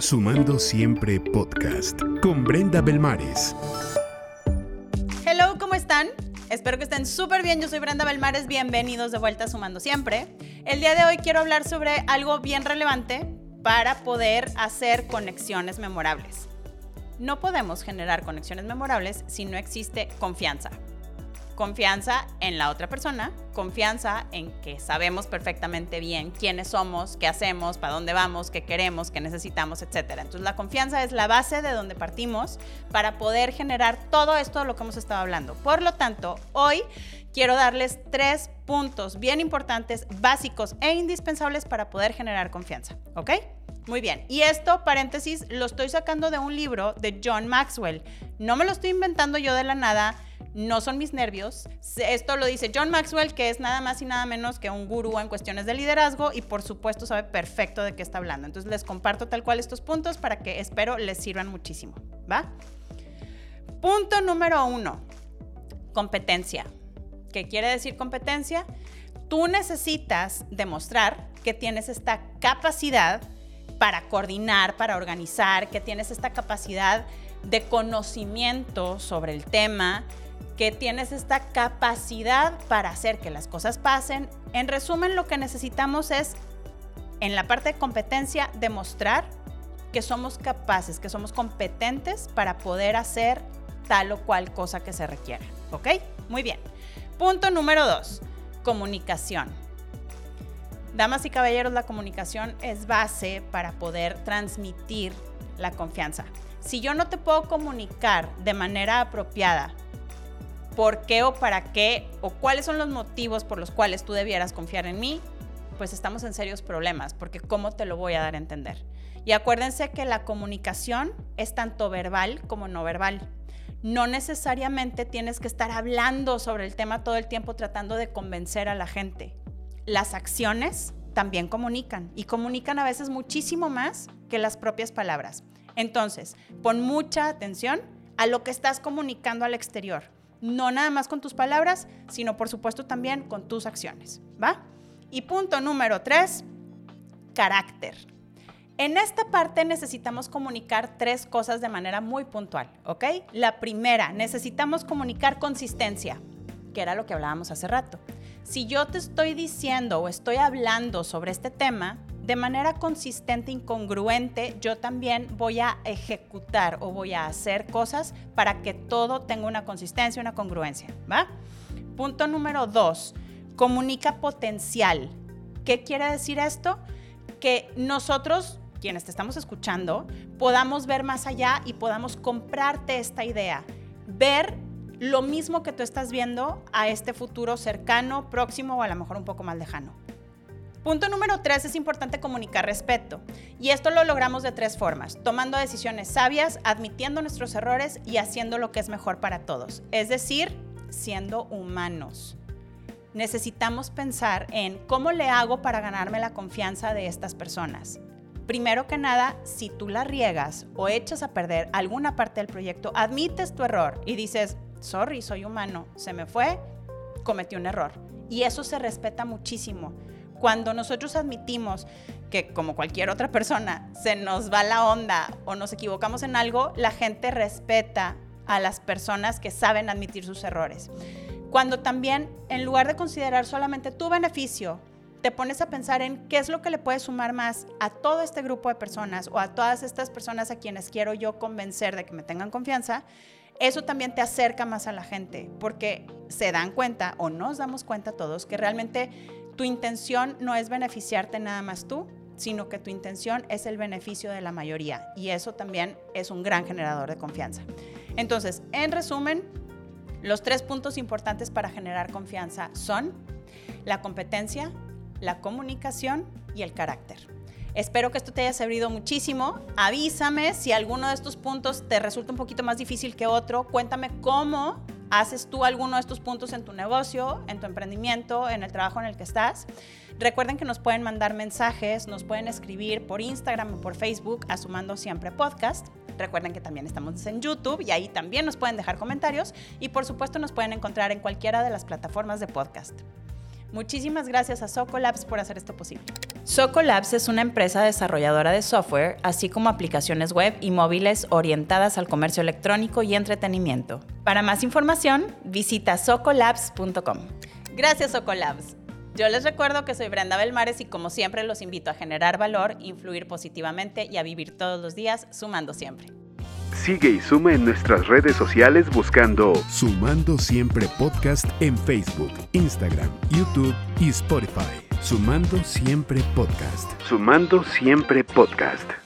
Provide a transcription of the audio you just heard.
Sumando Siempre Podcast con Brenda Belmares. Hello, ¿cómo están? Espero que estén súper bien. Yo soy Brenda Belmares. Bienvenidos de vuelta a Sumando Siempre. El día de hoy quiero hablar sobre algo bien relevante para poder hacer conexiones memorables. No podemos generar conexiones memorables si no existe confianza confianza en la otra persona, confianza en que sabemos perfectamente bien quiénes somos, qué hacemos, para dónde vamos, qué queremos, qué necesitamos, etc. Entonces la confianza es la base de donde partimos para poder generar todo esto de lo que hemos estado hablando. Por lo tanto, hoy quiero darles tres puntos bien importantes, básicos e indispensables para poder generar confianza, ¿ok? Muy bien. Y esto, paréntesis, lo estoy sacando de un libro de John Maxwell. No me lo estoy inventando yo de la nada no son mis nervios. Esto lo dice John Maxwell, que es nada más y nada menos que un gurú en cuestiones de liderazgo y por supuesto sabe perfecto de qué está hablando. Entonces les comparto tal cual estos puntos para que espero les sirvan muchísimo. ¿Va? Punto número uno, competencia. ¿Qué quiere decir competencia? Tú necesitas demostrar que tienes esta capacidad para coordinar, para organizar, que tienes esta capacidad de conocimiento sobre el tema, que tienes esta capacidad para hacer que las cosas pasen. En resumen, lo que necesitamos es, en la parte de competencia, demostrar que somos capaces, que somos competentes para poder hacer tal o cual cosa que se requiera. ¿Ok? Muy bien. Punto número dos, comunicación. Damas y caballeros, la comunicación es base para poder transmitir la confianza. Si yo no te puedo comunicar de manera apropiada por qué o para qué o cuáles son los motivos por los cuales tú debieras confiar en mí, pues estamos en serios problemas, porque ¿cómo te lo voy a dar a entender? Y acuérdense que la comunicación es tanto verbal como no verbal. No necesariamente tienes que estar hablando sobre el tema todo el tiempo tratando de convencer a la gente. Las acciones también comunican y comunican a veces muchísimo más que las propias palabras. Entonces, pon mucha atención a lo que estás comunicando al exterior no nada más con tus palabras, sino por supuesto también con tus acciones, ¿va? Y punto número tres, carácter. En esta parte necesitamos comunicar tres cosas de manera muy puntual, ¿ok? La primera, necesitamos comunicar consistencia, que era lo que hablábamos hace rato. Si yo te estoy diciendo o estoy hablando sobre este tema, de manera consistente, incongruente, yo también voy a ejecutar o voy a hacer cosas para que todo tenga una consistencia, una congruencia, ¿va? Punto número dos, comunica potencial. ¿Qué quiere decir esto? Que nosotros, quienes te estamos escuchando, podamos ver más allá y podamos comprarte esta idea, ver lo mismo que tú estás viendo a este futuro cercano, próximo o a lo mejor un poco más lejano. Punto número tres, es importante comunicar respeto. Y esto lo logramos de tres formas, tomando decisiones sabias, admitiendo nuestros errores y haciendo lo que es mejor para todos. Es decir, siendo humanos. Necesitamos pensar en cómo le hago para ganarme la confianza de estas personas. Primero que nada, si tú la riegas o echas a perder alguna parte del proyecto, admites tu error y dices, sorry, soy humano, se me fue, cometí un error. Y eso se respeta muchísimo cuando nosotros admitimos que como cualquier otra persona se nos va la onda o nos equivocamos en algo, la gente respeta a las personas que saben admitir sus errores. Cuando también, en lugar de considerar solamente tu beneficio, te pones a pensar en qué es lo que le puede sumar más a todo este grupo de personas o a todas estas personas a quienes quiero yo convencer de que me tengan confianza, eso también te acerca más a la gente porque se dan cuenta o nos damos cuenta todos que realmente tu intención no es beneficiarte nada más tú, sino que tu intención es el beneficio de la mayoría y eso también es un gran generador de confianza. Entonces, en resumen, los tres puntos importantes para generar confianza son la competencia, la comunicación y el carácter. Espero que esto te haya servido muchísimo. Avísame si alguno de estos puntos te resulta un poquito más difícil que otro. Cuéntame cómo haces tú alguno de estos puntos en tu negocio, en tu emprendimiento, en el trabajo en el que estás. Recuerden que nos pueden mandar mensajes, nos pueden escribir por Instagram o por Facebook a Siempre Podcast. Recuerden que también estamos en YouTube y ahí también nos pueden dejar comentarios y por supuesto nos pueden encontrar en cualquiera de las plataformas de podcast. Muchísimas gracias a Socolabs por hacer esto posible. Soco Labs es una empresa desarrolladora de software, así como aplicaciones web y móviles orientadas al comercio electrónico y entretenimiento. Para más información, visita socolabs.com. Gracias, Socolabs. Yo les recuerdo que soy Brenda Belmares y como siempre los invito a generar valor, influir positivamente y a vivir todos los días sumando siempre. Sigue y suma en nuestras redes sociales buscando Sumando Siempre Podcast en Facebook, Instagram, YouTube y Spotify. Sumando Siempre Podcast. Sumando Siempre Podcast.